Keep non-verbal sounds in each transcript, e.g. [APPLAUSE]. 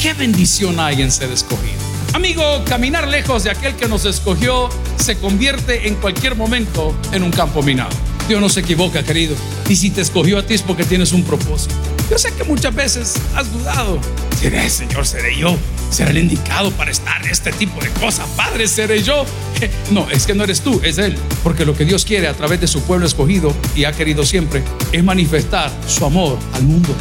Qué bendición hay en ser escogido. Amigo, caminar lejos de aquel que nos escogió se convierte en cualquier momento en un campo minado. Dios no se equivoca, querido. Y si te escogió a ti es porque tienes un propósito. Yo sé que muchas veces has dudado. ¿Seré, Señor, seré yo? ¿Será el indicado para estar en este tipo de cosas? Padre, ¿seré yo? [LAUGHS] No, es que no eres tú, es Él. Porque lo que Dios quiere a través de su pueblo escogido y ha querido siempre es manifestar su amor al mundo.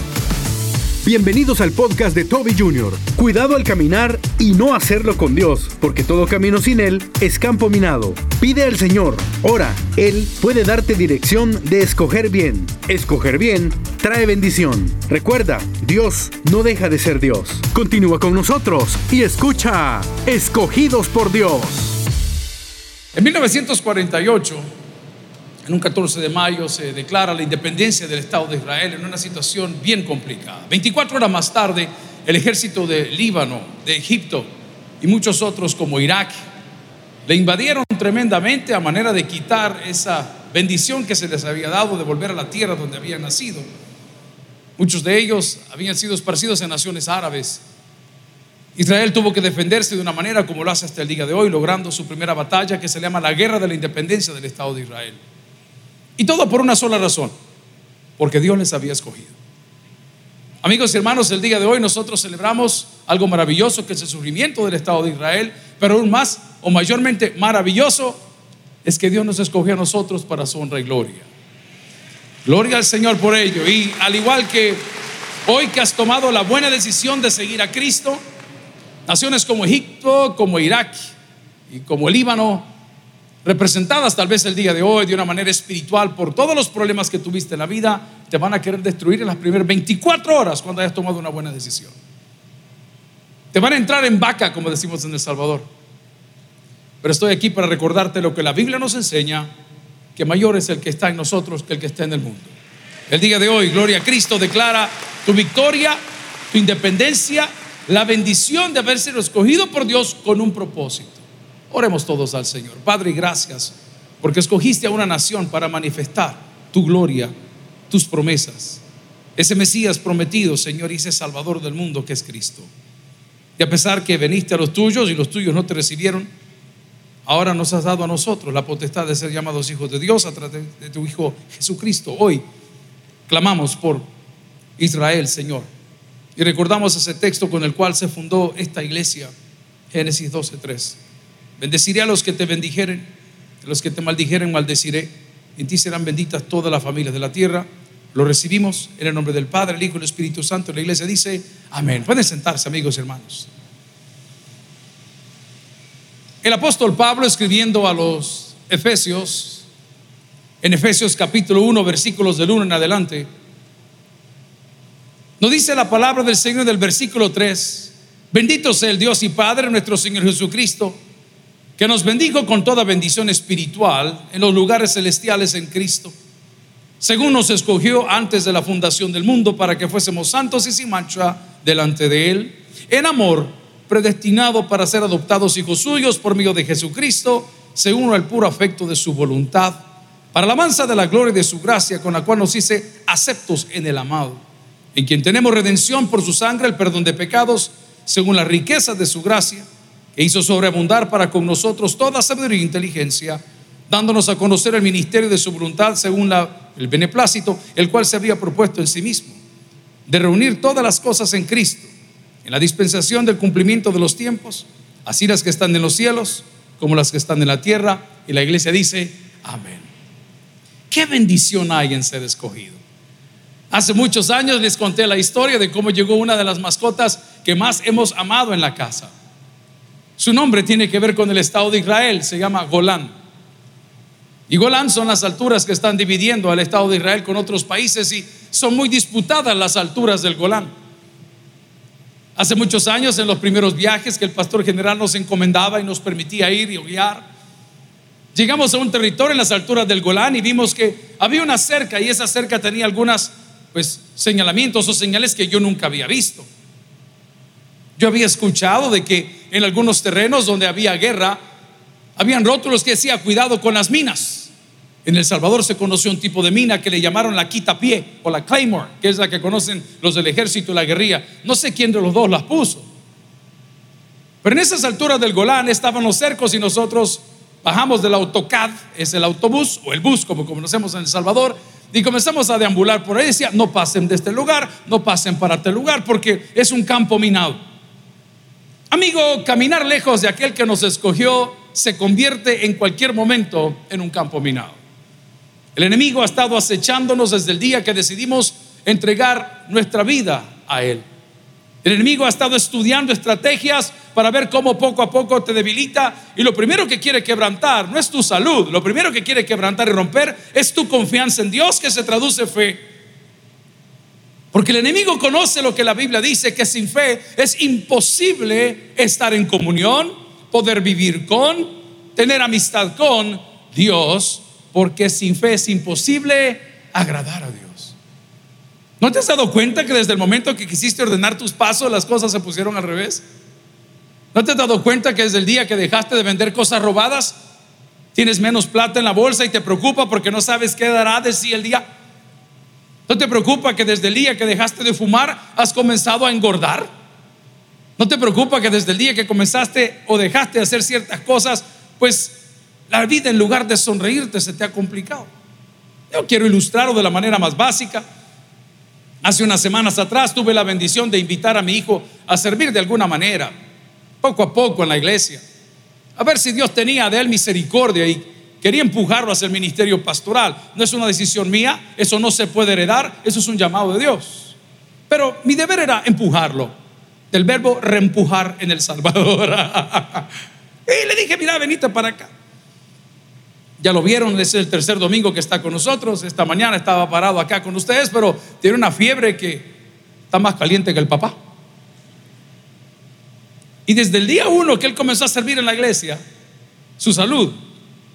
Bienvenidos al podcast de Toby Jr. Cuidado al caminar y no hacerlo con Dios, porque todo camino sin Él es campo minado. Pide al Señor, ora, Él puede darte dirección de escoger bien. Escoger bien trae bendición. Recuerda, Dios no deja de ser Dios. Continúa con nosotros y escucha, escogidos por Dios. En 1948, en un 14 de mayo se declara la independencia del Estado de Israel en una situación bien complicada. 24 horas más tarde, el ejército de Líbano, de Egipto y muchos otros como Irak le invadieron tremendamente a manera de quitar esa bendición que se les había dado de volver a la tierra donde habían nacido. Muchos de ellos habían sido esparcidos en naciones árabes. Israel tuvo que defenderse de una manera como lo hace hasta el día de hoy, logrando su primera batalla que se llama la Guerra de la Independencia del Estado de Israel. Y todo por una sola razón, porque Dios les había escogido. Amigos y hermanos, el día de hoy nosotros celebramos algo maravilloso que es el surgimiento del Estado de Israel, pero aún más o mayormente maravilloso es que Dios nos escogió a nosotros para su honra y gloria. Gloria al Señor por ello. Y al igual que hoy que has tomado la buena decisión de seguir a Cristo, naciones como Egipto, como Irak y como el Líbano representadas tal vez el día de hoy de una manera espiritual por todos los problemas que tuviste en la vida, te van a querer destruir en las primeras 24 horas cuando hayas tomado una buena decisión. Te van a entrar en vaca, como decimos en El Salvador. Pero estoy aquí para recordarte lo que la Biblia nos enseña, que mayor es el que está en nosotros que el que está en el mundo. El día de hoy, Gloria a Cristo declara tu victoria, tu independencia, la bendición de haber sido escogido por Dios con un propósito. Oremos todos al Señor. Padre, gracias porque escogiste a una nación para manifestar tu gloria, tus promesas. Ese Mesías prometido, Señor, y ese Salvador del mundo que es Cristo. Y a pesar que veniste a los tuyos y los tuyos no te recibieron, ahora nos has dado a nosotros la potestad de ser llamados hijos de Dios a través de tu Hijo Jesucristo. Hoy clamamos por Israel, Señor. Y recordamos ese texto con el cual se fundó esta iglesia, Génesis 12.3. Bendeciré a los que te bendijeren, a los que te maldijeren, maldeciré. En ti serán benditas todas las familias de la tierra. Lo recibimos en el nombre del Padre, el Hijo y el Espíritu Santo. La iglesia dice, amén. Pueden sentarse, amigos y hermanos. El apóstol Pablo escribiendo a los Efesios, en Efesios capítulo 1, versículos del 1 en adelante, nos dice la palabra del Señor del versículo 3, bendito sea el Dios y Padre nuestro Señor Jesucristo que nos bendijo con toda bendición espiritual en los lugares celestiales en Cristo, según nos escogió antes de la fundación del mundo para que fuésemos santos y sin mancha delante de Él, en amor, predestinado para ser adoptados hijos suyos por medio de Jesucristo, según el puro afecto de su voluntad, para la alabanza de la gloria de su gracia, con la cual nos hice aceptos en el amado, en quien tenemos redención por su sangre, el perdón de pecados, según la riqueza de su gracia e hizo sobreabundar para con nosotros toda sabiduría e inteligencia, dándonos a conocer el ministerio de su voluntad según el beneplácito, el cual se había propuesto en sí mismo, de reunir todas las cosas en Cristo, en la dispensación del cumplimiento de los tiempos, así las que están en los cielos como las que están en la tierra. Y la iglesia dice, amén. ¿Qué bendición hay en ser escogido? Hace muchos años les conté la historia de cómo llegó una de las mascotas que más hemos amado en la casa. Su nombre tiene que ver con el Estado de Israel, se llama Golán. Y Golán son las alturas que están dividiendo al Estado de Israel con otros países y son muy disputadas las alturas del Golán. Hace muchos años, en los primeros viajes que el pastor general nos encomendaba y nos permitía ir y guiar, llegamos a un territorio en las alturas del Golán y vimos que había una cerca y esa cerca tenía algunas pues señalamientos o señales que yo nunca había visto. Yo había escuchado de que en algunos terrenos donde había guerra, habían rótulos que decía cuidado con las minas. En El Salvador se conoció un tipo de mina que le llamaron la quitapié o la claymore, que es la que conocen los del ejército y la guerrilla. No sé quién de los dos las puso, Pero en esas alturas del Golán estaban los cercos y nosotros bajamos del autocad, es el autobús o el bus como conocemos en El Salvador, y comenzamos a deambular por ahí. Decía, no pasen de este lugar, no pasen para este lugar, porque es un campo minado. Amigo, caminar lejos de aquel que nos escogió se convierte en cualquier momento en un campo minado. El enemigo ha estado acechándonos desde el día que decidimos entregar nuestra vida a Él. El enemigo ha estado estudiando estrategias para ver cómo poco a poco te debilita y lo primero que quiere quebrantar no es tu salud, lo primero que quiere quebrantar y romper es tu confianza en Dios que se traduce fe. Porque el enemigo conoce lo que la Biblia dice, que sin fe es imposible estar en comunión, poder vivir con, tener amistad con Dios, porque sin fe es imposible agradar a Dios. ¿No te has dado cuenta que desde el momento que quisiste ordenar tus pasos las cosas se pusieron al revés? ¿No te has dado cuenta que desde el día que dejaste de vender cosas robadas, tienes menos plata en la bolsa y te preocupa porque no sabes qué dará de sí el día? ¿No te preocupa que desde el día que dejaste de fumar has comenzado a engordar? ¿No te preocupa que desde el día que comenzaste o dejaste de hacer ciertas cosas, pues la vida en lugar de sonreírte se te ha complicado? Yo quiero ilustrarlo de la manera más básica. Hace unas semanas atrás tuve la bendición de invitar a mi hijo a servir de alguna manera, poco a poco en la iglesia, a ver si Dios tenía de él misericordia y quería empujarlo hacia el ministerio pastoral. No es una decisión mía, eso no se puede heredar, eso es un llamado de Dios. Pero mi deber era empujarlo, del verbo reempujar en El Salvador. [LAUGHS] y le dije, mira, venite para acá. Ya lo vieron, es el tercer domingo que está con nosotros. Esta mañana estaba parado acá con ustedes, pero tiene una fiebre que está más caliente que el papá. Y desde el día uno que él comenzó a servir en la iglesia, su salud,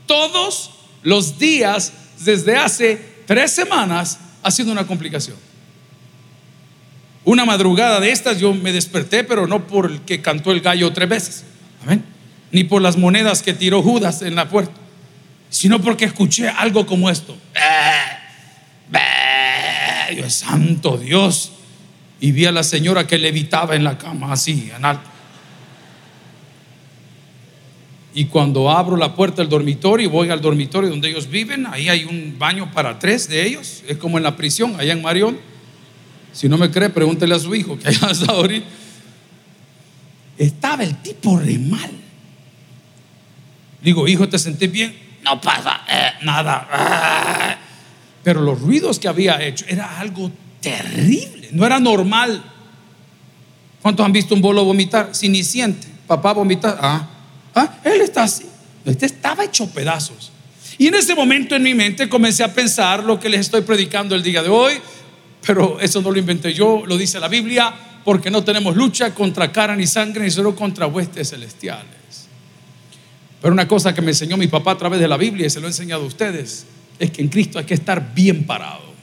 todos los días desde hace tres semanas ha sido una complicación. Una madrugada de estas yo me desperté, pero no por el que cantó el gallo tres veces, ni por las monedas que tiró Judas en la puerta sino porque escuché algo como esto. Dios santo Dios. Y vi a la señora que levitaba en la cama, así, en alto. Y cuando abro la puerta del dormitorio y voy al dormitorio donde ellos viven, ahí hay un baño para tres de ellos. Es como en la prisión, allá en Marión. Si no me cree, pregúntele a su hijo que [LAUGHS] allá está ahorita. Estaba el tipo re mal. Digo, hijo, ¿te sentís bien? no pasa eh, nada. [LAUGHS] Pero los ruidos que había hecho era algo terrible, no era normal. ¿Cuántos han visto un bolo vomitar? Si ni siente, papá vomitar. Ah, ah, él está así. Este estaba hecho pedazos. Y en ese momento en mi mente comencé a pensar lo que les estoy predicando el día de hoy, pero eso no lo inventé yo, lo dice la Biblia, porque no tenemos lucha contra cara ni sangre, ni solo contra huestes celestiales. Pero una cosa que me enseñó mi papá a través de la Biblia y se lo he enseñado a ustedes es que en Cristo hay que estar bien parado.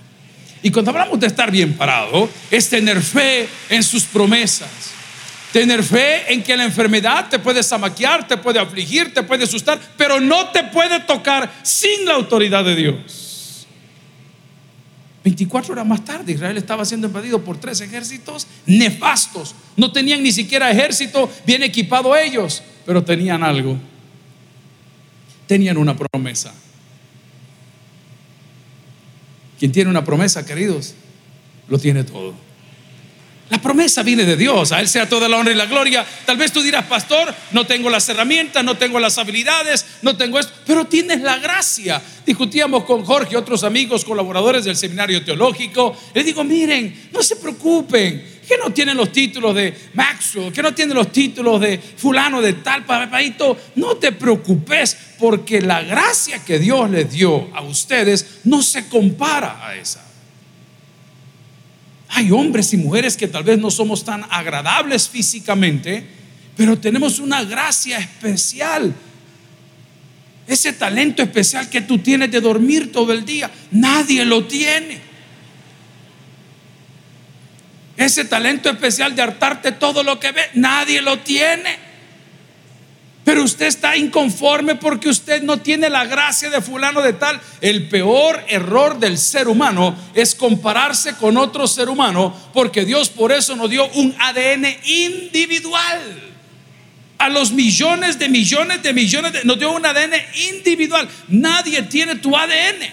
Y cuando hablamos de estar bien parado, es tener fe en sus promesas. Tener fe en que la enfermedad te puede zamaquear, te puede afligir, te puede asustar, pero no te puede tocar sin la autoridad de Dios. 24 horas más tarde, Israel estaba siendo invadido por tres ejércitos nefastos. No tenían ni siquiera ejército bien equipado ellos, pero tenían algo tenían una promesa. Quien tiene una promesa, queridos, lo tiene todo. La promesa viene de Dios, a Él sea toda la honra y la gloria. Tal vez tú dirás, pastor, no tengo las herramientas, no tengo las habilidades, no tengo esto, pero tienes la gracia. Discutíamos con Jorge y otros amigos, colaboradores del seminario teológico. Le digo, miren, no se preocupen, que no tienen los títulos de Maxwell, que no tienen los títulos de fulano de tal, papadito, no te preocupes porque la gracia que Dios les dio a ustedes no se compara a esa. Hay hombres y mujeres que tal vez no somos tan agradables físicamente, pero tenemos una gracia especial. Ese talento especial que tú tienes de dormir todo el día, nadie lo tiene ese talento especial de hartarte todo lo que ve, nadie lo tiene. Pero usted está inconforme porque usted no tiene la gracia de fulano de tal. El peor error del ser humano es compararse con otro ser humano porque Dios por eso nos dio un ADN individual. a los millones de millones de millones de... Nos dio un ADN individual. Nadie tiene tu ADN.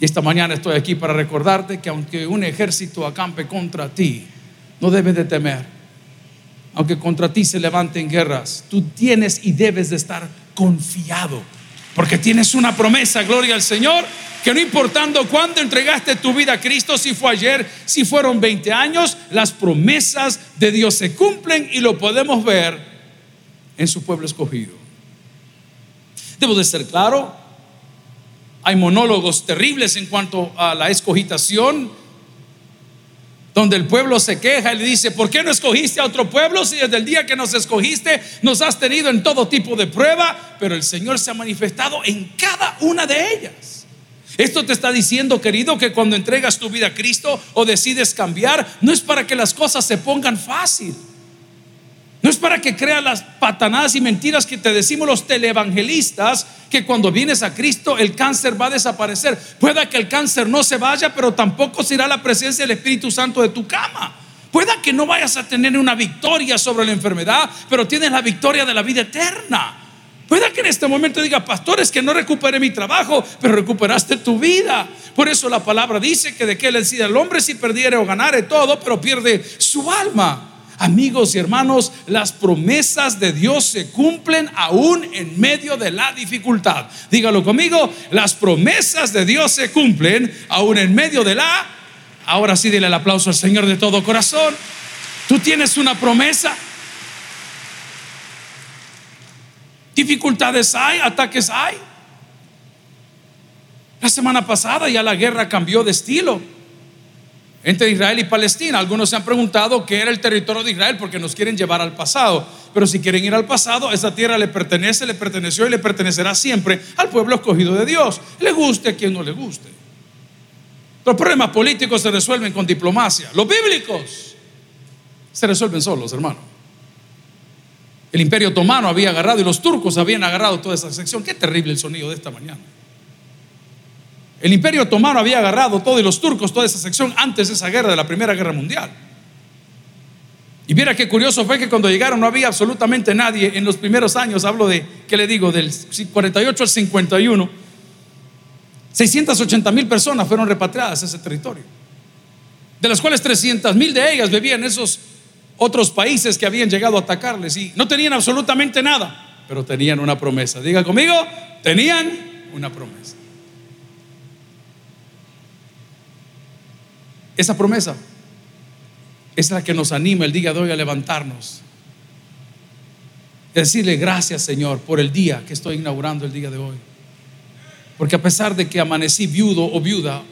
Y esta mañana estoy aquí para recordarte que aunque un ejército acampe contra ti, no debes de temer. Aunque contra ti se levanten guerras, tú tienes y debes de estar confiado. Porque tienes una promesa, gloria al Señor, que no importando cuándo entregaste tu vida a Cristo, si fue ayer, si fueron 20 años, las promesas de Dios se cumplen y lo podemos ver en su pueblo escogido. Debo de ser claro, hay monólogos terribles en cuanto a la escogitación, donde el pueblo se queja y le dice, ¿por qué no escogiste a otro pueblo si desde el día que nos escogiste nos has tenido en todo tipo de prueba? Pero el Señor se ha manifestado en cada una de ellas. Esto te está diciendo, querido, que cuando entregas tu vida a Cristo o decides cambiar, no es para que las cosas se pongan fácil. No es para que creas las patanadas y mentiras que te decimos los televangelistas, que cuando vienes a Cristo el cáncer va a desaparecer. Pueda que el cáncer no se vaya, pero tampoco será la presencia del Espíritu Santo de tu cama. Pueda que no vayas a tener una victoria sobre la enfermedad, pero tienes la victoria de la vida eterna. Puede que en este momento diga, pastores, que no recuperé mi trabajo, pero recuperaste tu vida. Por eso la palabra dice que de qué le decía el hombre si perdiere o ganare todo, pero pierde su alma. Amigos y hermanos, las promesas de Dios se cumplen aún en medio de la dificultad. Dígalo conmigo, las promesas de Dios se cumplen aún en medio de la... Ahora sí, dile el aplauso al Señor de todo corazón. Tú tienes una promesa. Dificultades hay, ataques hay. La semana pasada ya la guerra cambió de estilo entre Israel y Palestina. Algunos se han preguntado qué era el territorio de Israel porque nos quieren llevar al pasado. Pero si quieren ir al pasado, esa tierra le pertenece, le perteneció y le pertenecerá siempre al pueblo escogido de Dios. Le guste a quien no le guste. Los problemas políticos se resuelven con diplomacia. Los bíblicos se resuelven solos, hermano. El imperio otomano había agarrado y los turcos habían agarrado toda esa sección. Qué terrible el sonido de esta mañana. El imperio otomano había agarrado todo y los turcos toda esa sección antes de esa guerra, de la Primera Guerra Mundial. Y mira qué curioso fue que cuando llegaron no había absolutamente nadie en los primeros años, hablo de, ¿qué le digo? Del 48 al 51, 680 mil personas fueron repatriadas a ese territorio, de las cuales 300 mil de ellas vivían esos otros países que habían llegado a atacarles y no tenían absolutamente nada, pero tenían una promesa. Diga conmigo, tenían una promesa. Esa promesa es la que nos anima el día de hoy a levantarnos. Decirle gracias Señor por el día que estoy inaugurando el día de hoy. Porque a pesar de que amanecí viudo o viuda,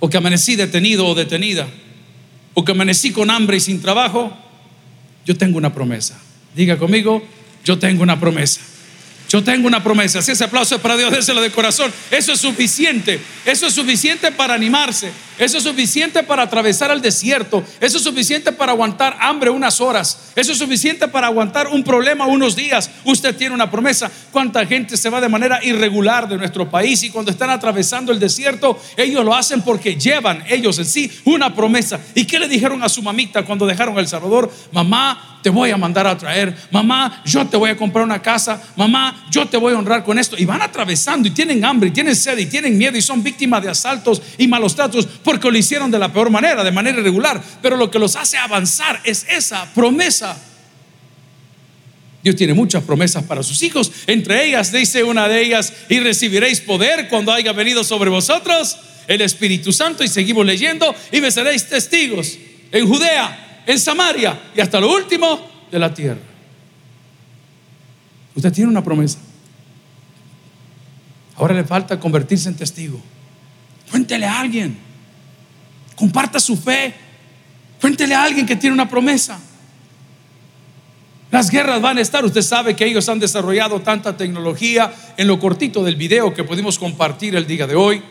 o que amanecí detenido o detenida, o que amanecí con hambre y sin trabajo, yo tengo una promesa. Diga conmigo, yo tengo una promesa. Yo tengo una promesa. Si ese aplauso es para Dios, déselo de corazón. Eso es suficiente. Eso es suficiente para animarse. Eso es suficiente para atravesar el desierto. Eso es suficiente para aguantar hambre unas horas. Eso es suficiente para aguantar un problema unos días. Usted tiene una promesa. ¿Cuánta gente se va de manera irregular de nuestro país y cuando están atravesando el desierto, ellos lo hacen porque llevan ellos en sí una promesa? ¿Y qué le dijeron a su mamita cuando dejaron El Salvador? Mamá, te voy a mandar a traer. Mamá, yo te voy a comprar una casa. Mamá, yo te voy a honrar con esto. Y van atravesando y tienen hambre y tienen sed y tienen miedo y son víctimas de asaltos y malos tratos porque lo hicieron de la peor manera, de manera irregular. Pero lo que los hace avanzar es esa promesa. Dios tiene muchas promesas para sus hijos. Entre ellas dice una de ellas, y recibiréis poder cuando haya venido sobre vosotros el Espíritu Santo. Y seguimos leyendo, y me seréis testigos en Judea, en Samaria y hasta lo último de la tierra. Usted tiene una promesa. Ahora le falta convertirse en testigo. Cuéntele a alguien. Comparta su fe. Cuéntele a alguien que tiene una promesa. Las guerras van a estar. Usted sabe que ellos han desarrollado tanta tecnología en lo cortito del video que pudimos compartir el día de hoy.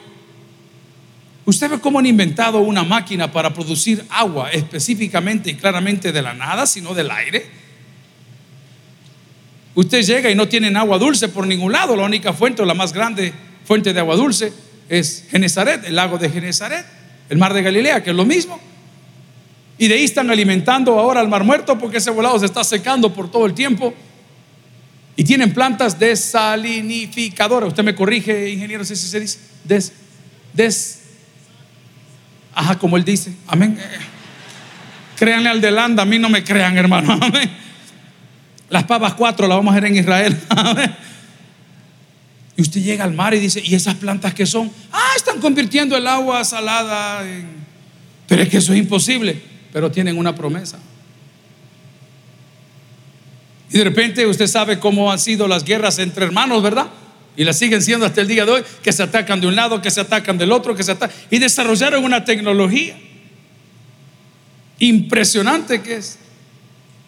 Usted ve cómo han inventado una máquina para producir agua específicamente y claramente de la nada, sino del aire. Usted llega y no tienen agua dulce por ningún lado. La única fuente o la más grande fuente de agua dulce es Genezaret, el lago de Genezaret el mar de Galilea, que es lo mismo. Y de ahí están alimentando ahora al mar muerto porque ese volado se está secando por todo el tiempo. Y tienen plantas desalinificadoras. Usted me corrige, ingeniero, si se dice. Des, des. Ajá, como él dice. Amén. Créanle al de Landa, a mí no me crean, hermano. [LAUGHS] Amén. Las pavas cuatro las vamos a ver en Israel. [LAUGHS] Amén. Y usted llega al mar y dice, ¿y esas plantas que son? Ah, están convirtiendo el agua salada en... Pero es que eso es imposible, pero tienen una promesa. Y de repente usted sabe cómo han sido las guerras entre hermanos, ¿verdad? Y las siguen siendo hasta el día de hoy, que se atacan de un lado, que se atacan del otro, que se atacan... Y desarrollaron una tecnología impresionante que es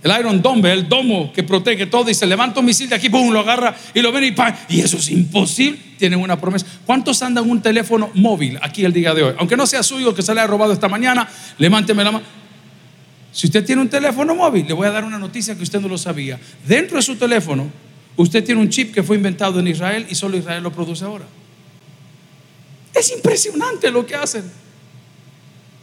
el Iron Dome, el domo que protege todo y se levanta un misil de aquí, pum, lo agarra y lo ven y ¡pam! Y eso es imposible. Tienen una promesa. ¿Cuántos andan un teléfono móvil aquí el día de hoy? Aunque no sea suyo, que se le haya robado esta mañana, levánteme la mano. Si usted tiene un teléfono móvil, le voy a dar una noticia que usted no lo sabía. Dentro de su teléfono, usted tiene un chip que fue inventado en Israel y solo Israel lo produce ahora. Es impresionante lo que hacen.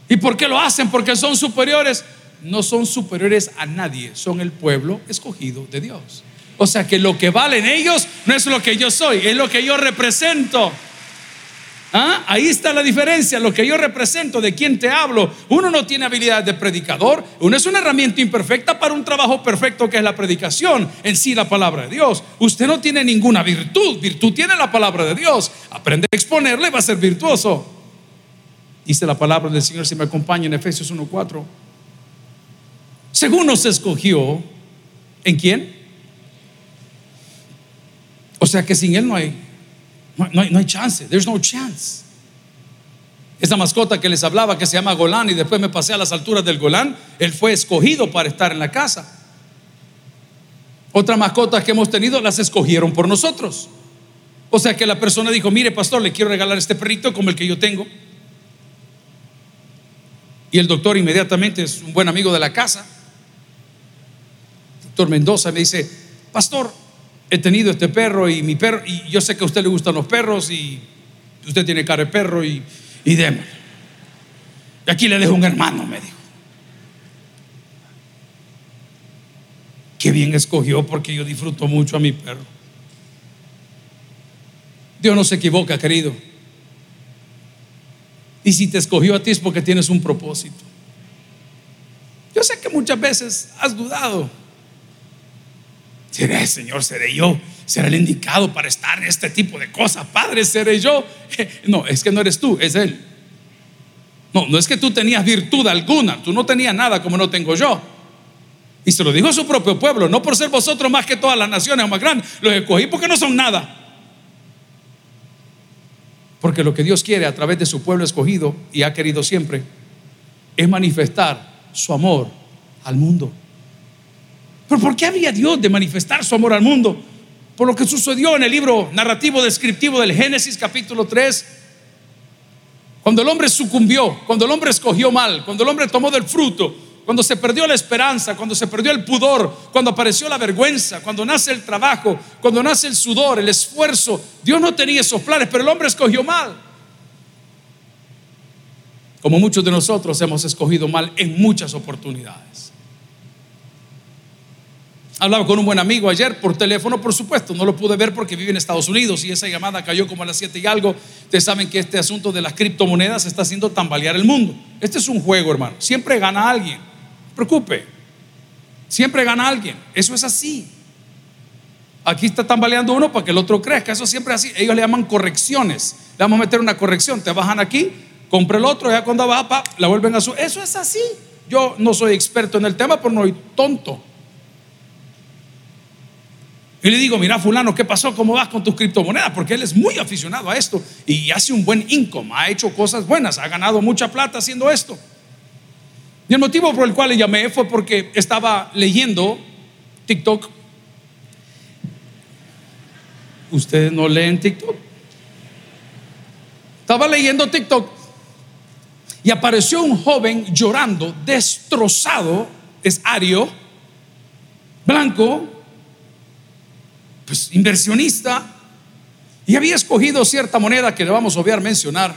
¿Y por qué lo hacen? Porque son superiores no son superiores a nadie, son el pueblo escogido de Dios. O sea que lo que valen ellos no es lo que yo soy, es lo que yo represento. ¿Ah? Ahí está la diferencia, lo que yo represento, de quién te hablo. Uno no tiene habilidad de predicador, uno es una herramienta imperfecta para un trabajo perfecto que es la predicación, en sí la palabra de Dios. Usted no tiene ninguna virtud, virtud tiene la palabra de Dios. Aprende a exponerle, va a ser virtuoso. Dice la palabra del Señor, si me acompaña en Efesios 1.4 según nos escogió, ¿en quién? O sea que sin Él no hay, no, hay, no hay chance, there's no chance. Esa mascota que les hablaba que se llama Golán y después me pasé a las alturas del Golán, él fue escogido para estar en la casa. Otras mascotas que hemos tenido las escogieron por nosotros. O sea que la persona dijo, mire pastor, le quiero regalar este perrito como el que yo tengo. Y el doctor inmediatamente es un buen amigo de la casa. Mendoza me dice, pastor, he tenido este perro y mi perro, y yo sé que a usted le gustan los perros y usted tiene cara de perro y, y. Y aquí le dejo un hermano, me dijo. Qué bien escogió porque yo disfruto mucho a mi perro. Dios no se equivoca, querido. Y si te escogió a ti es porque tienes un propósito. Yo sé que muchas veces has dudado Seré, Señor, seré yo. Será el indicado para estar en este tipo de cosas. Padre, seré yo. [LAUGHS] No, es que no eres tú, es Él. No, no es que tú tenías virtud alguna. Tú no tenías nada como no tengo yo. Y se lo dijo a su propio pueblo. No por ser vosotros más que todas las naciones o más grandes. Los escogí porque no son nada. Porque lo que Dios quiere a través de su pueblo escogido y ha querido siempre es manifestar su amor al mundo. Pero ¿por qué había Dios de manifestar su amor al mundo? Por lo que sucedió en el libro narrativo descriptivo del Génesis capítulo 3. Cuando el hombre sucumbió, cuando el hombre escogió mal, cuando el hombre tomó del fruto, cuando se perdió la esperanza, cuando se perdió el pudor, cuando apareció la vergüenza, cuando nace el trabajo, cuando nace el sudor, el esfuerzo. Dios no tenía esos planes, pero el hombre escogió mal. Como muchos de nosotros hemos escogido mal en muchas oportunidades. Hablaba con un buen amigo ayer por teléfono, por supuesto, no lo pude ver porque vive en Estados Unidos y esa llamada cayó como a las 7 y algo. Ustedes saben que este asunto de las criptomonedas está haciendo tambalear el mundo. Este es un juego, hermano. Siempre gana alguien. preocupe. Siempre gana alguien. Eso es así. Aquí está tambaleando uno para que el otro crezca. Eso siempre es así. Ellos le llaman correcciones. Le vamos a meter una corrección. Te bajan aquí, compra el otro, ya cuando va, pa, la vuelven a su. Eso es así. Yo no soy experto en el tema, pero no soy tonto. Y le digo, mira fulano, ¿qué pasó? ¿Cómo vas con tus criptomonedas? Porque él es muy aficionado a esto y hace un buen income, ha hecho cosas buenas, ha ganado mucha plata haciendo esto. Y el motivo por el cual le llamé fue porque estaba leyendo TikTok. ¿Ustedes no leen TikTok? Estaba leyendo TikTok y apareció un joven llorando, destrozado, es ario, blanco, inversionista y había escogido cierta moneda que le vamos a obviar mencionar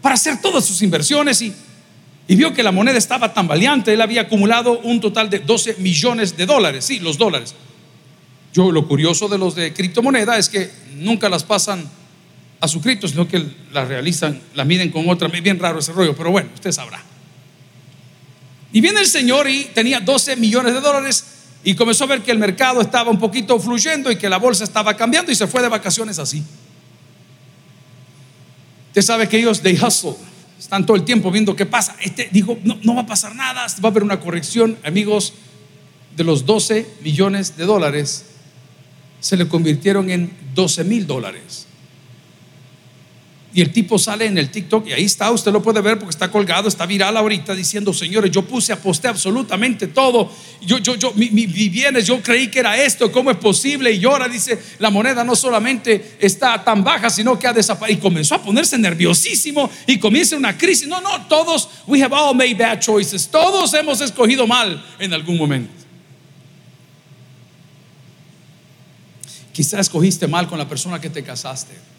para hacer todas sus inversiones y y vio que la moneda estaba tan valiente, él había acumulado un total de 12 millones de dólares, sí, los dólares. Yo lo curioso de los de criptomoneda es que nunca las pasan a su cripto, sino que las realizan, las miden con otra, bien raro ese rollo, pero bueno, usted sabrá. Y viene el señor y tenía 12 millones de dólares y comenzó a ver que el mercado estaba un poquito fluyendo y que la bolsa estaba cambiando y se fue de vacaciones así. Usted sabe que ellos, they hustle, están todo el tiempo viendo qué pasa. Este dijo, no, no va a pasar nada, va a haber una corrección, amigos, de los 12 millones de dólares se le convirtieron en 12 mil dólares. Y el tipo sale en el TikTok y ahí está, usted lo puede ver porque está colgado, está viral ahorita diciendo, señores, yo puse, aposté absolutamente todo. Yo, yo, yo, mi, bienes, yo creí que era esto, ¿cómo es posible? Y ahora dice, la moneda no solamente está tan baja, sino que ha desaparecido. Y comenzó a ponerse nerviosísimo y comienza una crisis. No, no, todos, we have all made bad choices. Todos hemos escogido mal en algún momento. Quizás escogiste mal con la persona que te casaste.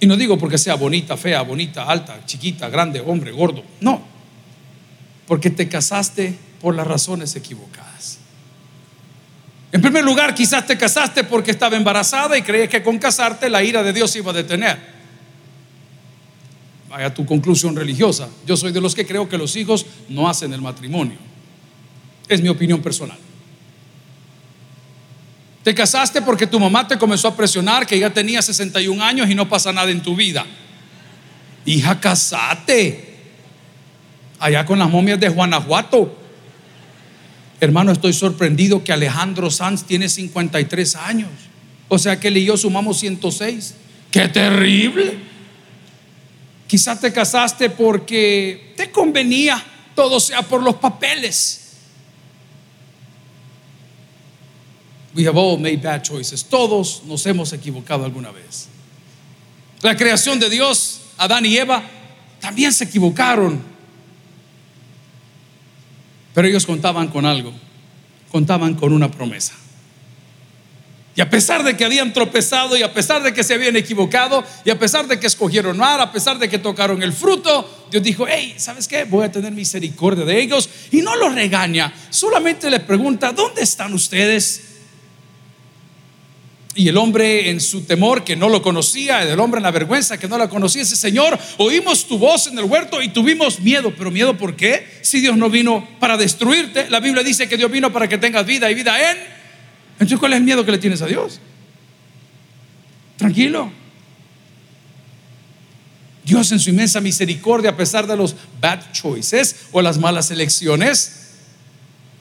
Y no digo porque sea bonita, fea, bonita, alta, chiquita, grande, hombre, gordo. No. Porque te casaste por las razones equivocadas. En primer lugar, quizás te casaste porque estaba embarazada y creías que con casarte la ira de Dios iba a detener. Vaya tu conclusión religiosa. Yo soy de los que creo que los hijos no hacen el matrimonio. Es mi opinión personal. Te casaste porque tu mamá te comenzó a presionar que ya tenía 61 años y no pasa nada en tu vida. Hija, casate. Allá con las momias de Guanajuato. Hermano, estoy sorprendido que Alejandro Sanz tiene 53 años. O sea que él y yo sumamos 106. ¡Qué terrible! Quizás te casaste porque te convenía, todo sea por los papeles. We have all made bad choices. Todos nos hemos equivocado alguna vez. La creación de Dios, Adán y Eva, también se equivocaron. Pero ellos contaban con algo. Contaban con una promesa. Y a pesar de que habían tropezado y a pesar de que se habían equivocado y a pesar de que escogieron mal, a pesar de que tocaron el fruto, Dios dijo, hey, ¿sabes qué? Voy a tener misericordia de ellos y no los regaña, solamente le pregunta, ¿dónde están ustedes? Y el hombre en su temor que no lo conocía, el hombre en la vergüenza que no la conocía, ese Señor, oímos tu voz en el huerto y tuvimos miedo. Pero miedo, ¿por qué? Si Dios no vino para destruirte, la Biblia dice que Dios vino para que tengas vida y vida en. Entonces, ¿cuál es el miedo que le tienes a Dios? Tranquilo. Dios en su inmensa misericordia, a pesar de los bad choices o las malas elecciones,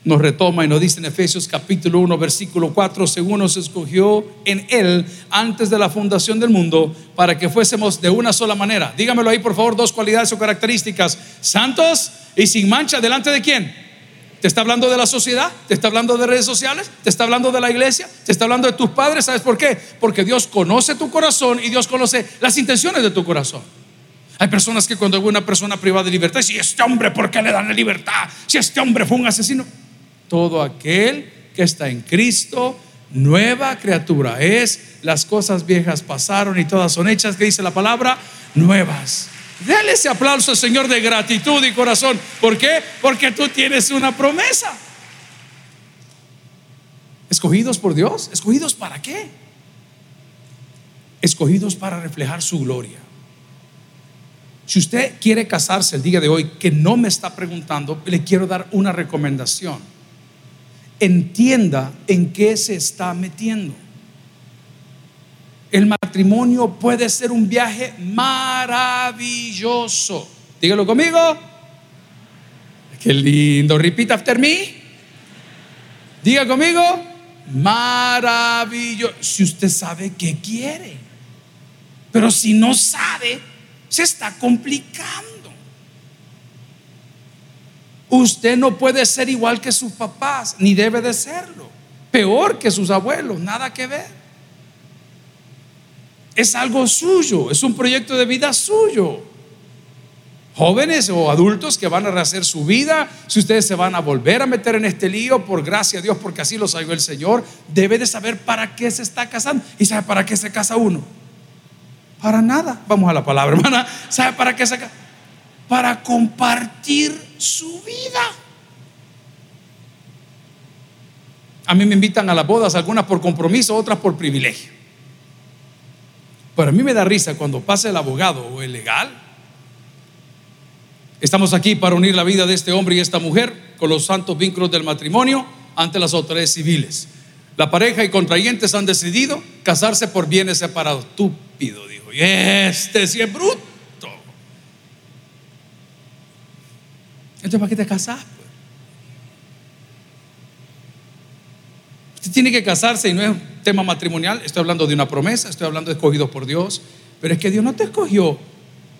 nos retoma y nos dice en Efesios capítulo 1, versículo 4, según nos escogió en Él antes de la fundación del mundo, para que fuésemos de una sola manera. Dígamelo ahí, por favor, dos cualidades o características. Santos y sin mancha, ¿delante de quién? ¿Te está hablando de la sociedad? ¿Te está hablando de redes sociales? ¿Te está hablando de la iglesia? ¿Te está hablando de tus padres? ¿Sabes por qué? Porque Dios conoce tu corazón y Dios conoce las intenciones de tu corazón. Hay personas que cuando hay una persona privada de libertad, si este hombre, ¿por qué le dan la libertad? Si este hombre fue un asesino. Todo aquel que está en Cristo, nueva criatura es. Las cosas viejas pasaron y todas son hechas, que dice la palabra, nuevas. Dale ese aplauso Señor de gratitud y corazón. ¿Por qué? Porque tú tienes una promesa. Escogidos por Dios. ¿Escogidos para qué? Escogidos para reflejar su gloria. Si usted quiere casarse el día de hoy, que no me está preguntando, le quiero dar una recomendación entienda en qué se está metiendo. El matrimonio puede ser un viaje maravilloso. Dígalo conmigo. Qué lindo. Repeat after me. Diga conmigo. Maravilloso. Si usted sabe qué quiere. Pero si no sabe, se está complicando. Usted no puede ser igual que sus papás, ni debe de serlo. Peor que sus abuelos, nada que ver. Es algo suyo, es un proyecto de vida suyo. Jóvenes o adultos que van a rehacer su vida, si ustedes se van a volver a meter en este lío, por gracia a Dios, porque así lo salió el Señor, debe de saber para qué se está casando. ¿Y sabe para qué se casa uno? Para nada. Vamos a la palabra, [LAUGHS] hermana. ¿Sabe para qué se casa? Para compartir su vida. A mí me invitan a las bodas, algunas por compromiso, otras por privilegio. Pero a mí me da risa cuando pasa el abogado o el legal. Estamos aquí para unir la vida de este hombre y esta mujer con los santos vínculos del matrimonio ante las autoridades civiles. La pareja y contrayentes han decidido casarse por bienes separados. Estúpido, dijo. Y este sí es bruto. Entonces, ¿para qué te casas? Usted tiene que casarse y no es tema matrimonial. Estoy hablando de una promesa, estoy hablando de escogido por Dios. Pero es que Dios no te escogió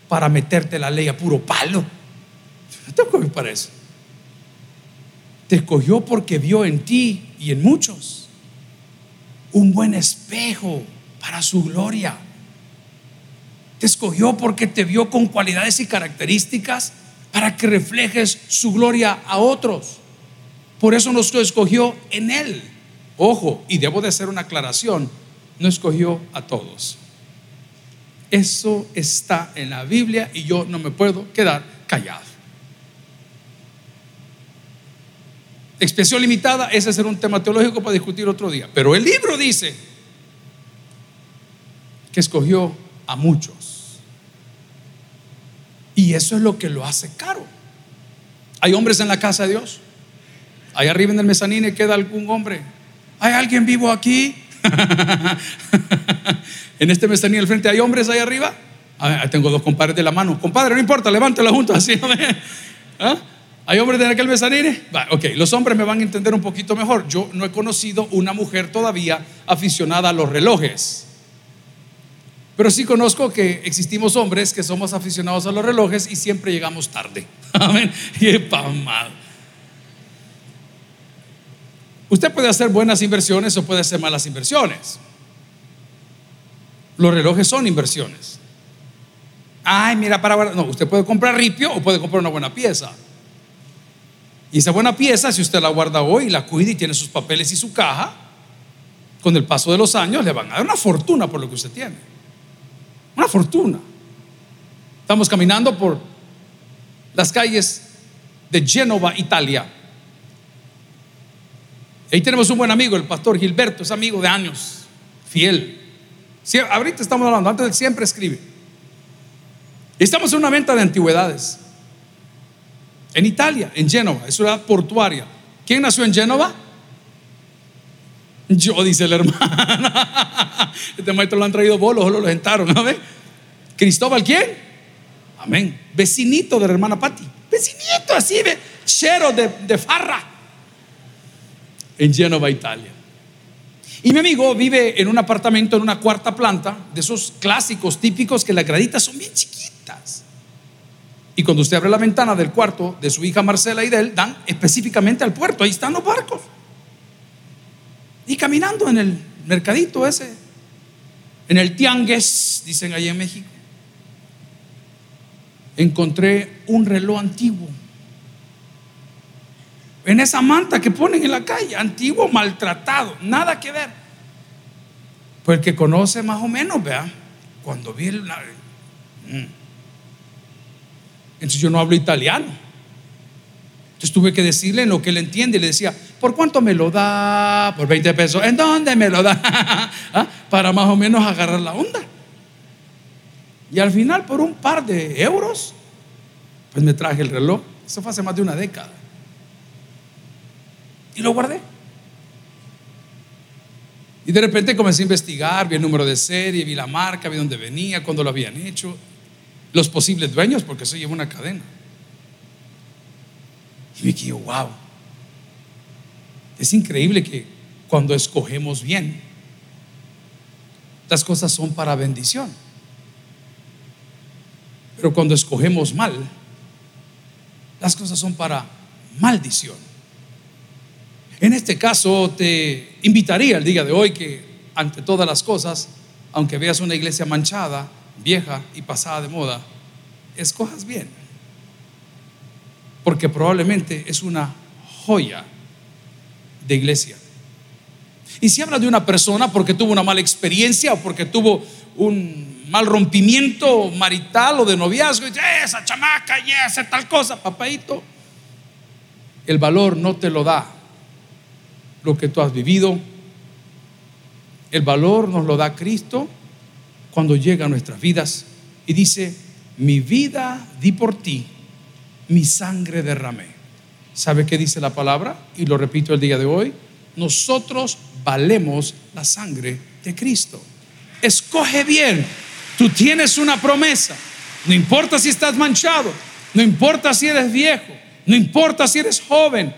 para meterte la ley a puro palo. No te escogió para eso. Te escogió porque vio en ti y en muchos un buen espejo para su gloria. Te escogió porque te vio con cualidades y características para que reflejes su gloria a otros. Por eso nos escogió en Él. Ojo, y debo de hacer una aclaración, no escogió a todos. Eso está en la Biblia y yo no me puedo quedar callado. Expresión limitada, ese será un tema teológico para discutir otro día. Pero el libro dice que escogió a muchos. Y eso es lo que lo hace caro. Hay hombres en la casa de Dios. Ahí arriba en el mezanine queda algún hombre. ¿Hay alguien vivo aquí? [LAUGHS] en este mezanine al frente hay hombres ahí arriba. Ah, tengo dos compadres de la mano. Compadre, no importa, levántela juntos así. [LAUGHS] ¿Ah? ¿Hay hombres en aquel mezanine? ok, los hombres me van a entender un poquito mejor. Yo no he conocido una mujer todavía aficionada a los relojes. Pero sí conozco que existimos hombres que somos aficionados a los relojes y siempre llegamos tarde. [LAUGHS] Amén. Y Usted puede hacer buenas inversiones o puede hacer malas inversiones. Los relojes son inversiones. Ay, mira, para No, usted puede comprar ripio o puede comprar una buena pieza. Y esa buena pieza, si usted la guarda hoy, la cuida y tiene sus papeles y su caja, con el paso de los años le van a dar una fortuna por lo que usted tiene. Una fortuna. Estamos caminando por las calles de Génova, Italia. Ahí tenemos un buen amigo, el pastor Gilberto, es amigo de años, fiel. ahorita estamos hablando, antes de siempre escribe. Estamos en una venta de antigüedades. En Italia, en Génova, es ciudad portuaria. ¿Quién nació en Génova? Yo, dice el hermano. [LAUGHS] Este maestro lo han traído bolos, solo lo sentaron. ¿no ¿Cristóbal quién? Amén. Vecinito de la hermana Patti. Vecinito así, ve, chero de, de farra. En Génova, Italia. Y mi amigo vive en un apartamento en una cuarta planta, de esos clásicos típicos que las graditas son bien chiquitas. Y cuando usted abre la ventana del cuarto de su hija Marcela y de él, dan específicamente al puerto. Ahí están los barcos. Y caminando en el mercadito ese, en el tiangues, dicen allí en México, encontré un reloj antiguo. En esa manta que ponen en la calle, antiguo, maltratado, nada que ver. Pues el que conoce más o menos, vea, cuando vi el... Mm. Entonces yo no hablo italiano. Entonces tuve que decirle en lo que él entiende. Le decía, ¿por cuánto me lo da? Por 20 pesos. ¿En dónde me lo da? [LAUGHS] ¿Ah? Para más o menos agarrar la onda. Y al final, por un par de euros, pues me traje el reloj. Eso fue hace más de una década. Y lo guardé. Y de repente comencé a investigar, vi el número de serie, vi la marca, vi dónde venía, cuándo lo habían hecho, los posibles dueños, porque eso lleva una cadena. Y me dije, wow, es increíble que cuando escogemos bien, las cosas son para bendición. Pero cuando escogemos mal, las cosas son para maldición. En este caso te invitaría el día de hoy que ante todas las cosas, aunque veas una iglesia manchada, vieja y pasada de moda, escojas bien porque probablemente es una joya de iglesia. Y si habla de una persona porque tuvo una mala experiencia o porque tuvo un mal rompimiento marital o de noviazgo, y dice, esa chamaca y esa tal cosa, papadito. El valor no te lo da lo que tú has vivido. El valor nos lo da Cristo cuando llega a nuestras vidas y dice, mi vida di por ti, mi sangre derramé. ¿Sabe qué dice la palabra? Y lo repito el día de hoy. Nosotros valemos la sangre de Cristo. Escoge bien. Tú tienes una promesa. No importa si estás manchado. No importa si eres viejo. No importa si eres joven.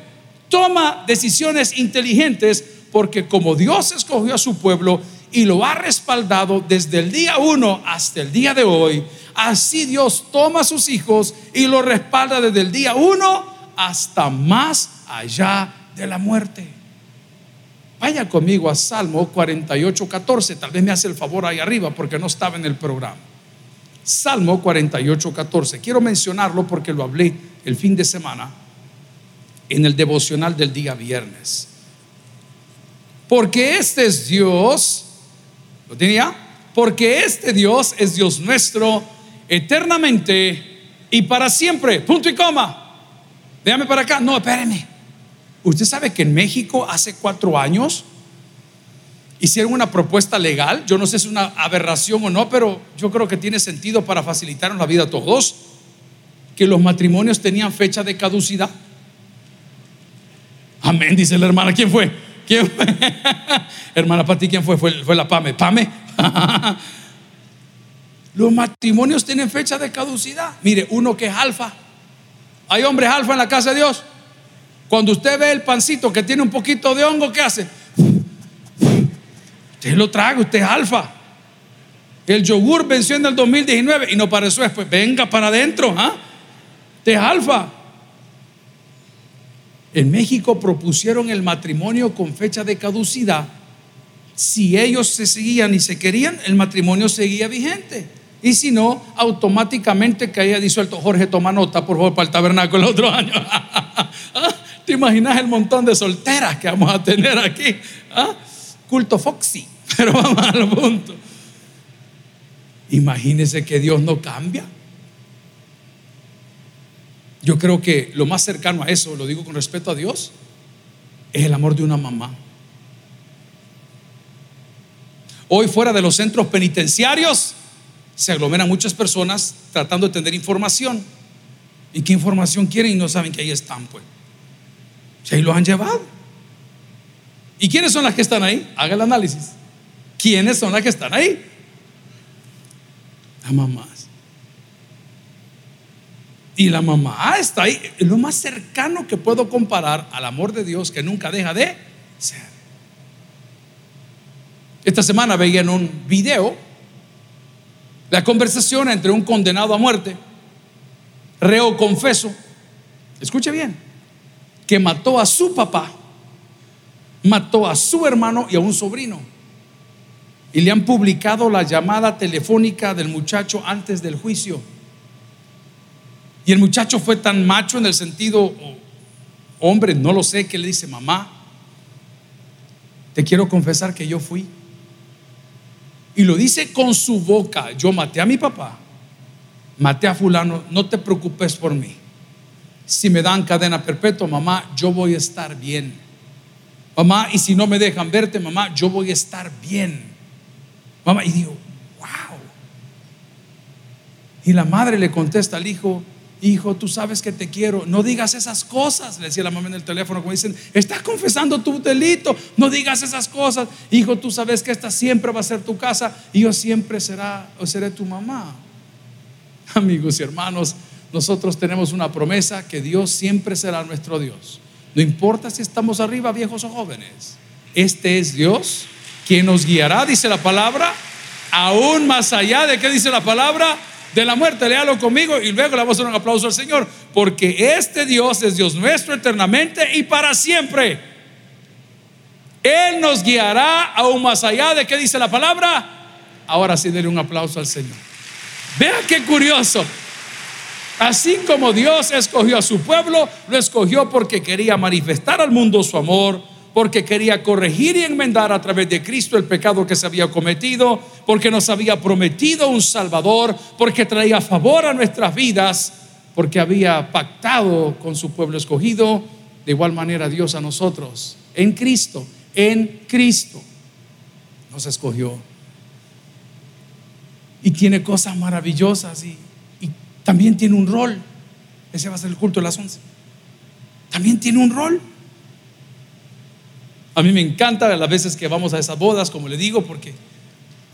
Toma decisiones inteligentes porque como Dios escogió a su pueblo y lo ha respaldado desde el día uno hasta el día de hoy, así Dios toma a sus hijos y lo respalda desde el día uno hasta más allá de la muerte. Vaya conmigo a Salmo 48, 14. Tal vez me hace el favor ahí arriba porque no estaba en el programa. Salmo 48, 14. Quiero mencionarlo porque lo hablé el fin de semana en el devocional del día viernes. Porque este es Dios, ¿lo tenía? Porque este Dios es Dios nuestro eternamente y para siempre. Punto y coma. Déjame para acá. No, espéreme. Usted sabe que en México hace cuatro años hicieron una propuesta legal. Yo no sé si es una aberración o no, pero yo creo que tiene sentido para facilitar la vida a todos. Que los matrimonios tenían fecha de caducidad. Amén, dice la hermana. ¿Quién fue? ¿Quién fue? [LAUGHS] hermana Pati, ¿quién fue? fue? Fue la Pame. Pame. [LAUGHS] Los matrimonios tienen fecha de caducidad. Mire, uno que es alfa. Hay hombres alfa en la casa de Dios. Cuando usted ve el pancito que tiene un poquito de hongo, ¿qué hace? Usted lo traga, usted es alfa. El yogur venció en el 2019 y no para eso después. Venga para adentro, ¿ah? Usted es alfa. En México propusieron el matrimonio con fecha de caducidad. Si ellos se seguían y se querían, el matrimonio seguía vigente. Y si no, automáticamente caía disuelto. Jorge, toma nota, por favor, para el tabernáculo el otro año. [LAUGHS] ¿Ah? ¿Te imaginas el montón de solteras que vamos a tener aquí? ¿Ah? Culto Foxy, [LAUGHS] pero vamos al punto. Imagínese que Dios no cambia. Yo creo que lo más cercano a eso, lo digo con respeto a Dios, es el amor de una mamá. Hoy fuera de los centros penitenciarios se aglomeran muchas personas tratando de tener información. ¿Y qué información quieren y no saben que ahí están? Pues. Ahí lo han llevado. ¿Y quiénes son las que están ahí? Haga el análisis. ¿Quiénes son las que están ahí? La mamá. Y la mamá está ahí, es lo más cercano que puedo comparar al amor de Dios que nunca deja de ser. Esta semana veía en un video la conversación entre un condenado a muerte, reo confeso, escuche bien, que mató a su papá, mató a su hermano y a un sobrino. Y le han publicado la llamada telefónica del muchacho antes del juicio. Y el muchacho fue tan macho en el sentido, hombre, no lo sé, que le dice, mamá, te quiero confesar que yo fui. Y lo dice con su boca, yo maté a mi papá, maté a fulano, no te preocupes por mí. Si me dan cadena perpetua, mamá, yo voy a estar bien. Mamá, y si no me dejan verte, mamá, yo voy a estar bien. Mamá, y digo, wow. Y la madre le contesta al hijo, Hijo, tú sabes que te quiero. No digas esas cosas, le decía la mamá en el teléfono, como dicen, estás confesando tu delito. No digas esas cosas. Hijo, tú sabes que esta siempre va a ser tu casa y yo siempre será o seré tu mamá. [LAUGHS] Amigos y hermanos, nosotros tenemos una promesa que Dios siempre será nuestro Dios. No importa si estamos arriba, viejos o jóvenes. Este es Dios quien nos guiará, dice la palabra, aún más allá de qué dice la palabra de la muerte, léalo conmigo y luego le vamos a dar un aplauso al Señor, porque este Dios es Dios nuestro eternamente y para siempre. Él nos guiará aún más allá de qué dice la palabra. Ahora sí, denle un aplauso al Señor. Vea qué curioso. Así como Dios escogió a su pueblo, lo escogió porque quería manifestar al mundo su amor, porque quería corregir y enmendar a través de Cristo el pecado que se había cometido, porque nos había prometido un Salvador, porque traía favor a nuestras vidas, porque había pactado con su pueblo escogido, de igual manera Dios a nosotros, en Cristo, en Cristo, nos escogió. Y tiene cosas maravillosas y, también tiene un rol. Ese va a ser el culto de las once. También tiene un rol. A mí me encanta las veces que vamos a esas bodas, como le digo, porque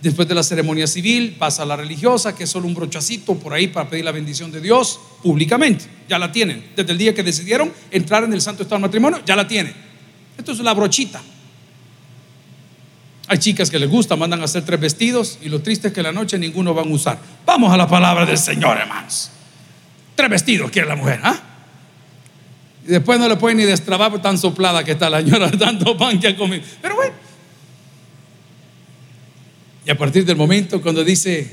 después de la ceremonia civil pasa la religiosa, que es solo un brochacito por ahí para pedir la bendición de Dios públicamente. Ya la tienen. Desde el día que decidieron entrar en el santo estado del matrimonio, ya la tienen. Esto es la brochita. Hay chicas que les gusta, mandan a hacer tres vestidos y lo triste es que la noche ninguno van a usar. Vamos a la palabra del Señor, hermanos. Tres vestidos quiere la mujer, ¿ah? Después no le pueden ni destrabar por tan soplada que está la señora, [LAUGHS] tanto pan que ha comido. Pero bueno. Y a partir del momento cuando dice,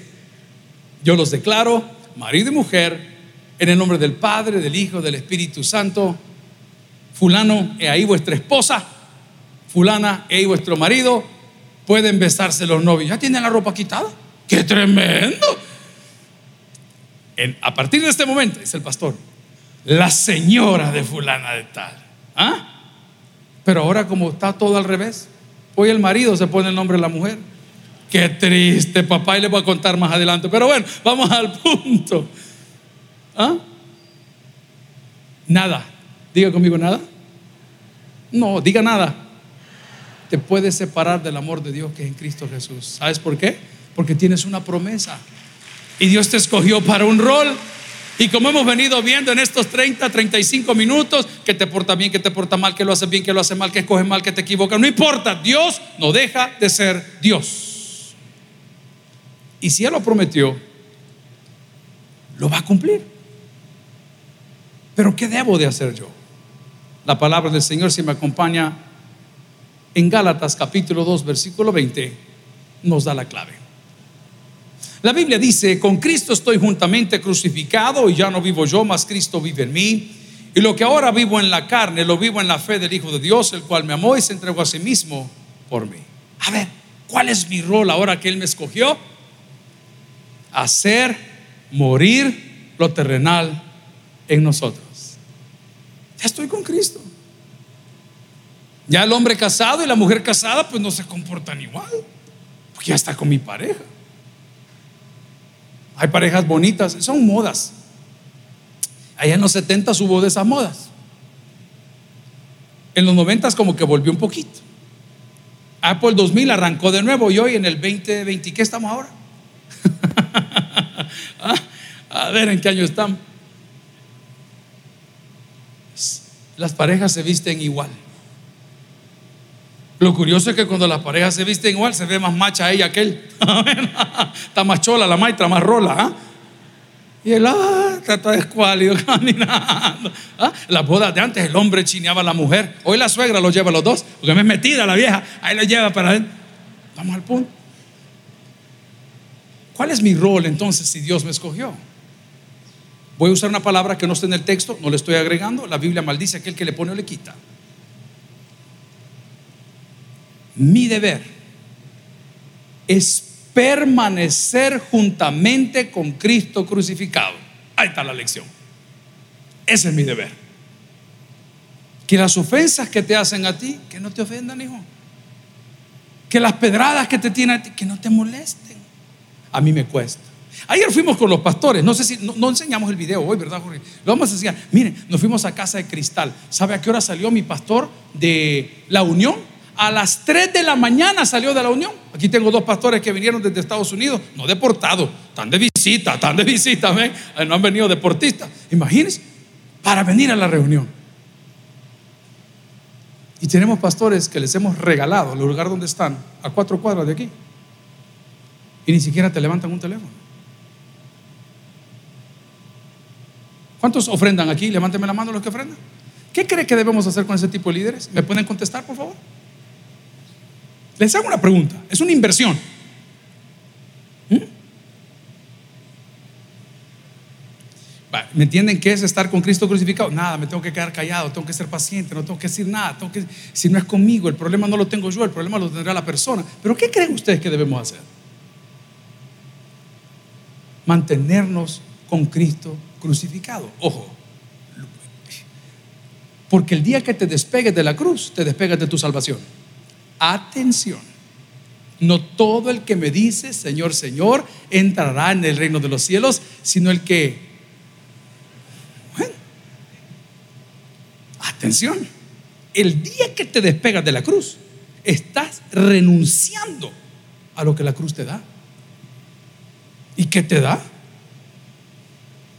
yo los declaro, marido y mujer, en el nombre del Padre, del Hijo, del Espíritu Santo, fulano, he ahí vuestra esposa, fulana, he ahí vuestro marido, pueden besarse los novios. ¿Ya tienen la ropa quitada? ¡Qué tremendo! a partir de este momento, dice el pastor, la señora de fulana de tal. ¿Ah? Pero ahora como está todo al revés, hoy el marido se pone el nombre de la mujer. Qué triste, papá, y le voy a contar más adelante. Pero bueno, vamos al punto. ¿Ah? Nada. Diga conmigo nada. No, diga nada. Te puedes separar del amor de Dios que es en Cristo Jesús. ¿Sabes por qué? Porque tienes una promesa. Y Dios te escogió para un rol y como hemos venido viendo en estos 30, 35 minutos, que te porta bien, que te porta mal, que lo hace bien, que lo hace mal, que escoge mal, que te equivoca, no importa, Dios no deja de ser Dios. Y si Él lo prometió, lo va a cumplir. Pero ¿qué debo de hacer yo? La palabra del Señor, si me acompaña en Gálatas capítulo 2, versículo 20, nos da la clave. La Biblia dice, con Cristo estoy juntamente crucificado y ya no vivo yo, mas Cristo vive en mí. Y lo que ahora vivo en la carne, lo vivo en la fe del Hijo de Dios, el cual me amó y se entregó a sí mismo por mí. A ver, ¿cuál es mi rol ahora que Él me escogió? Hacer morir lo terrenal en nosotros. Ya estoy con Cristo. Ya el hombre casado y la mujer casada pues no se comportan igual, porque ya está con mi pareja. Hay parejas bonitas, son modas. Allá en los 70 hubo de esas modas. En los 90 como que volvió un poquito. Apple 2000 arrancó de nuevo y hoy en el 2020, ¿qué estamos ahora? [LAUGHS] Ah, a ver en qué año estamos. Las parejas se visten igual. Lo curioso es que cuando las parejas se visten igual, se ve más macha ella que él. [LAUGHS] está más chola la maestra, más rola. ¿ah? Y él, ah, está escuálido [LAUGHS] caminando. ¿Ah? Las bodas de antes, el hombre chineaba a la mujer. Hoy la suegra lo lleva a los dos, porque me es metida la vieja. Ahí lo lleva para él. Vamos al punto. ¿Cuál es mi rol entonces si Dios me escogió? Voy a usar una palabra que no está en el texto, no le estoy agregando. La Biblia maldice a aquel que le pone o le quita. Mi deber es permanecer juntamente con Cristo crucificado. Ahí está la lección. Ese es mi deber. Que las ofensas que te hacen a ti, que no te ofendan, hijo. Que las pedradas que te tienen a ti, que no te molesten. A mí me cuesta. Ayer fuimos con los pastores, no sé si, no, enseñamos el video hoy, ¿verdad, Jorge? Lo vamos a enseñar. Miren, nos fuimos a Casa de Cristal. ¿Sabe a qué hora salió mi pastor de la Unión? A las 3 de la mañana salió de la Unión. Aquí tengo dos pastores que vinieron desde Estados Unidos, no deportados, están de visita, están de visita, ¿ven? Eh, no han venido deportistas. Imagínense, para venir a la reunión. Y tenemos pastores que les hemos regalado el lugar donde están, a cuatro cuadras de aquí. Y ni siquiera te levantan un teléfono. ¿Cuántos ofrendan aquí? Levánteme la mano los que ofrendan. ¿Qué cree que debemos hacer con ese tipo de líderes? ¿Me pueden contestar, por favor? Les hago una pregunta, es una inversión. ¿Mm? ¿Me entienden qué es estar con Cristo crucificado? Nada, me tengo que quedar callado, tengo que ser paciente, no tengo que decir nada, tengo que, si no es conmigo, el problema no lo tengo yo, el problema lo tendrá la persona. Pero ¿qué creen ustedes que debemos hacer? mantenernos con Cristo crucificado. Ojo, porque el día que te despegues de la cruz, te despegas de tu salvación. Atención. No todo el que me dice, Señor, Señor, entrará en el reino de los cielos, sino el que... Bueno, atención. El día que te despegas de la cruz, estás renunciando a lo que la cruz te da. ¿Y qué te da?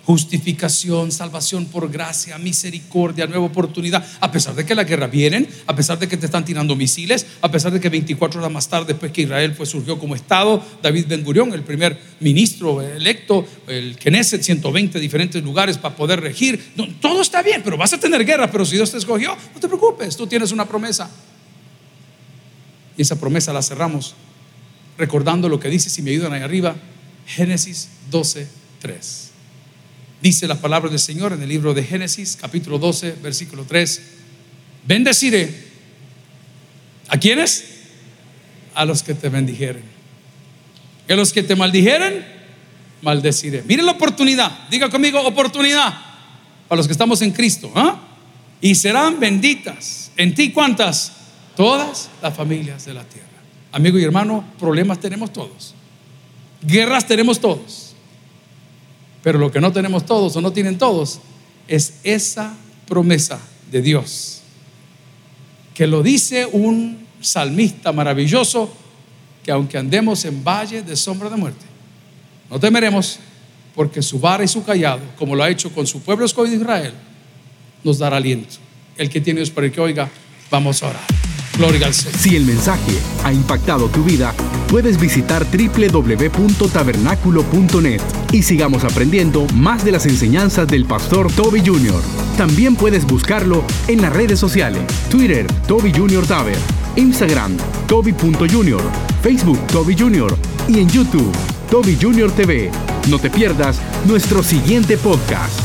Justificación, salvación por gracia, misericordia, nueva oportunidad, a pesar de que la guerra vienen, a pesar de que te están tirando misiles, a pesar de que 24 horas más tarde, después que Israel fue, surgió como Estado, David Ben Gurión, el primer ministro electo, el Knesset, 120 diferentes lugares para poder regir, todo está bien, pero vas a tener guerra, pero si Dios te escogió, no te preocupes, tú tienes una promesa. Y esa promesa la cerramos recordando lo que dice, si me ayudan ahí arriba, Génesis 12, 3. Dice la palabra del Señor en el libro de Génesis, capítulo 12, versículo 3. Bendeciré. ¿A quiénes? A los que te bendijeren. A los que te maldijeren, maldeciré. Miren la oportunidad. Diga conmigo, oportunidad. Para los que estamos en Cristo. ¿ah? Y serán benditas. ¿En ti cuántas? Todas las familias de la tierra. Amigo y hermano, problemas tenemos todos. Guerras tenemos todos. Pero lo que no tenemos todos o no tienen todos es esa promesa de Dios. Que lo dice un salmista maravilloso, que aunque andemos en valle de sombra de muerte, no temeremos porque su vara y su callado, como lo ha hecho con su pueblo escogido Israel, nos dará aliento. El que tiene Dios para el que oiga, vamos a orar. Si el mensaje ha impactado tu vida, puedes visitar www.tabernaculo.net y sigamos aprendiendo más de las enseñanzas del pastor Toby Jr. También puedes buscarlo en las redes sociales, Twitter, Toby Jr. Taber, Instagram, Toby.Jr., Facebook, Toby Jr. y en YouTube, Toby Jr. TV. No te pierdas nuestro siguiente podcast.